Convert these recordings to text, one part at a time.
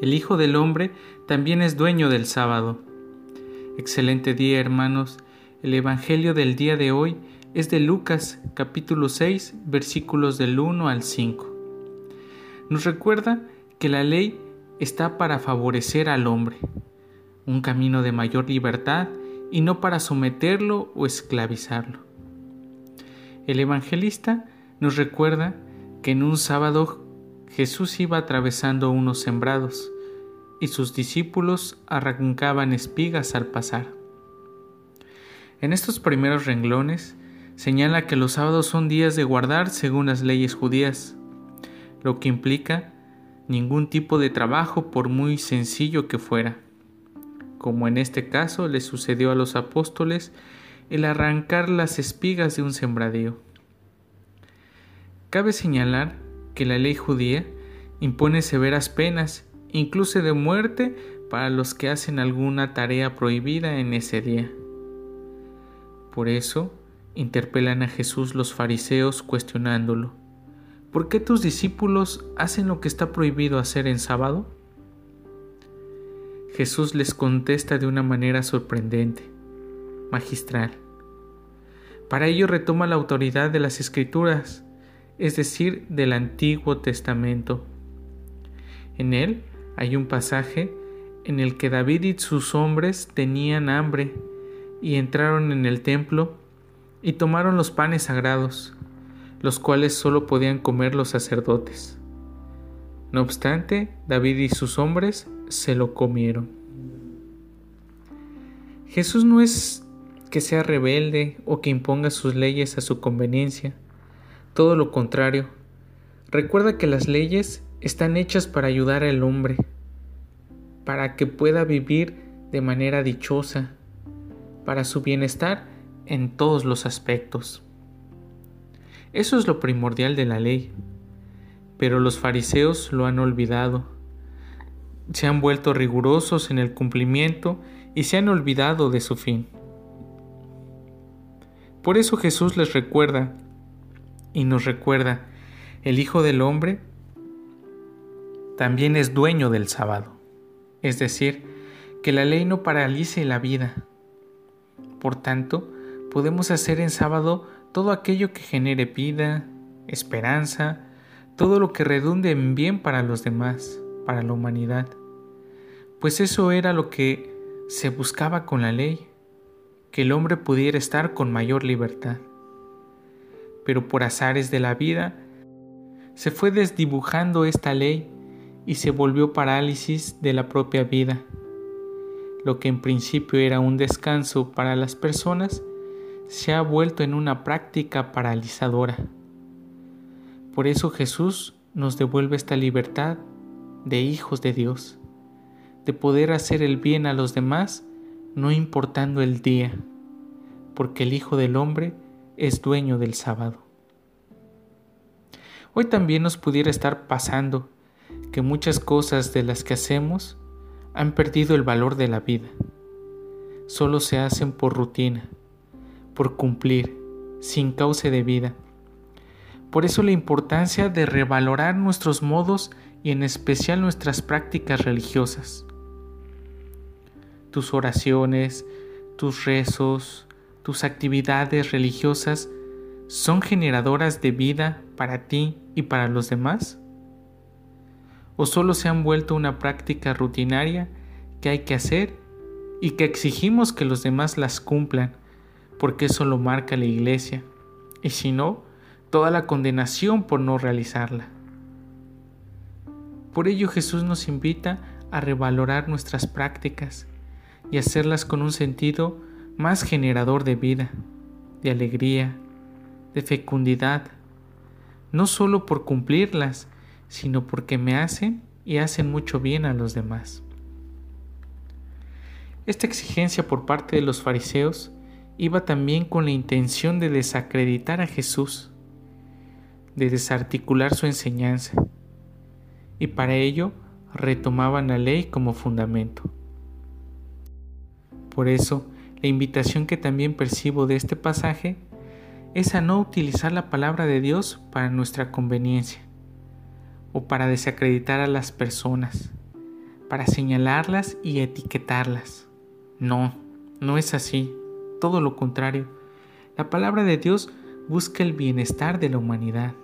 el Hijo del Hombre también es dueño del sábado. Excelente día, hermanos. El Evangelio del día de hoy es de Lucas capítulo 6 versículos del 1 al 5. Nos recuerda que la ley está para favorecer al hombre, un camino de mayor libertad y no para someterlo o esclavizarlo. El evangelista nos recuerda que en un sábado Jesús iba atravesando unos sembrados y sus discípulos arrancaban espigas al pasar. En estos primeros renglones señala que los sábados son días de guardar según las leyes judías, lo que implica ningún tipo de trabajo por muy sencillo que fuera, como en este caso le sucedió a los apóstoles el arrancar las espigas de un sembradío. Cabe señalar que la ley judía impone severas penas, incluso de muerte, para los que hacen alguna tarea prohibida en ese día. Por eso, interpelan a Jesús los fariseos cuestionándolo. ¿Por qué tus discípulos hacen lo que está prohibido hacer en sábado? Jesús les contesta de una manera sorprendente, magistral. Para ello retoma la autoridad de las escrituras, es decir, del Antiguo Testamento. En él hay un pasaje en el que David y sus hombres tenían hambre y entraron en el templo y tomaron los panes sagrados, los cuales solo podían comer los sacerdotes. No obstante, David y sus hombres se lo comieron. Jesús no es que sea rebelde o que imponga sus leyes a su conveniencia, todo lo contrario, recuerda que las leyes están hechas para ayudar al hombre, para que pueda vivir de manera dichosa, para su bienestar en todos los aspectos. Eso es lo primordial de la ley, pero los fariseos lo han olvidado. Se han vuelto rigurosos en el cumplimiento y se han olvidado de su fin. Por eso Jesús les recuerda y nos recuerda, el Hijo del Hombre también es dueño del sábado, es decir, que la ley no paralice la vida. Por tanto, podemos hacer en sábado todo aquello que genere vida, esperanza, todo lo que redunde en bien para los demás, para la humanidad. Pues eso era lo que se buscaba con la ley, que el hombre pudiera estar con mayor libertad pero por azares de la vida, se fue desdibujando esta ley y se volvió parálisis de la propia vida. Lo que en principio era un descanso para las personas, se ha vuelto en una práctica paralizadora. Por eso Jesús nos devuelve esta libertad de hijos de Dios, de poder hacer el bien a los demás no importando el día, porque el Hijo del Hombre es dueño del sábado. Hoy también nos pudiera estar pasando que muchas cosas de las que hacemos han perdido el valor de la vida. Solo se hacen por rutina, por cumplir, sin cauce de vida. Por eso la importancia de revalorar nuestros modos y en especial nuestras prácticas religiosas. Tus oraciones, tus rezos, tus actividades religiosas son generadoras de vida para ti y para los demás? ¿O solo se han vuelto una práctica rutinaria que hay que hacer y que exigimos que los demás las cumplan porque eso lo marca la iglesia y si no, toda la condenación por no realizarla? Por ello Jesús nos invita a revalorar nuestras prácticas y hacerlas con un sentido más generador de vida, de alegría, de fecundidad, no solo por cumplirlas, sino porque me hacen y hacen mucho bien a los demás. Esta exigencia por parte de los fariseos iba también con la intención de desacreditar a Jesús, de desarticular su enseñanza, y para ello retomaban la ley como fundamento. Por eso, la invitación que también percibo de este pasaje es a no utilizar la palabra de Dios para nuestra conveniencia o para desacreditar a las personas, para señalarlas y etiquetarlas. No, no es así, todo lo contrario. La palabra de Dios busca el bienestar de la humanidad.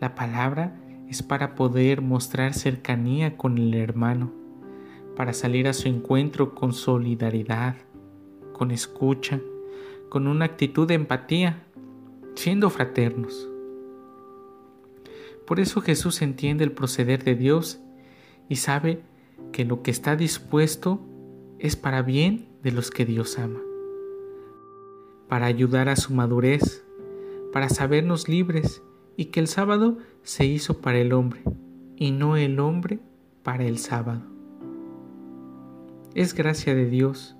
La palabra es para poder mostrar cercanía con el hermano, para salir a su encuentro con solidaridad, con escucha, con una actitud de empatía, siendo fraternos. Por eso Jesús entiende el proceder de Dios y sabe que lo que está dispuesto es para bien de los que Dios ama, para ayudar a su madurez, para sabernos libres y que el sábado se hizo para el hombre y no el hombre para el sábado. Es gracia de Dios,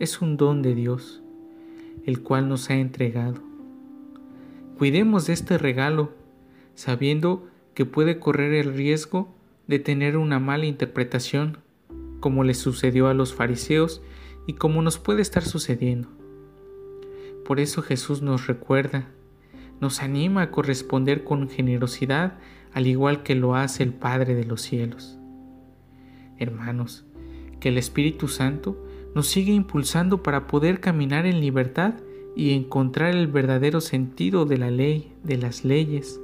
es un don de Dios, el cual nos ha entregado. Cuidemos de este regalo, sabiendo que puede correr el riesgo de tener una mala interpretación, como le sucedió a los fariseos y como nos puede estar sucediendo. Por eso Jesús nos recuerda nos anima a corresponder con generosidad al igual que lo hace el Padre de los cielos. Hermanos, que el Espíritu Santo nos siga impulsando para poder caminar en libertad y encontrar el verdadero sentido de la ley, de las leyes.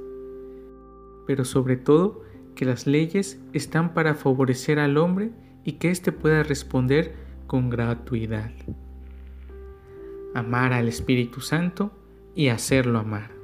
Pero sobre todo, que las leyes están para favorecer al hombre y que éste pueda responder con gratuidad. Amar al Espíritu Santo y hacerlo amar.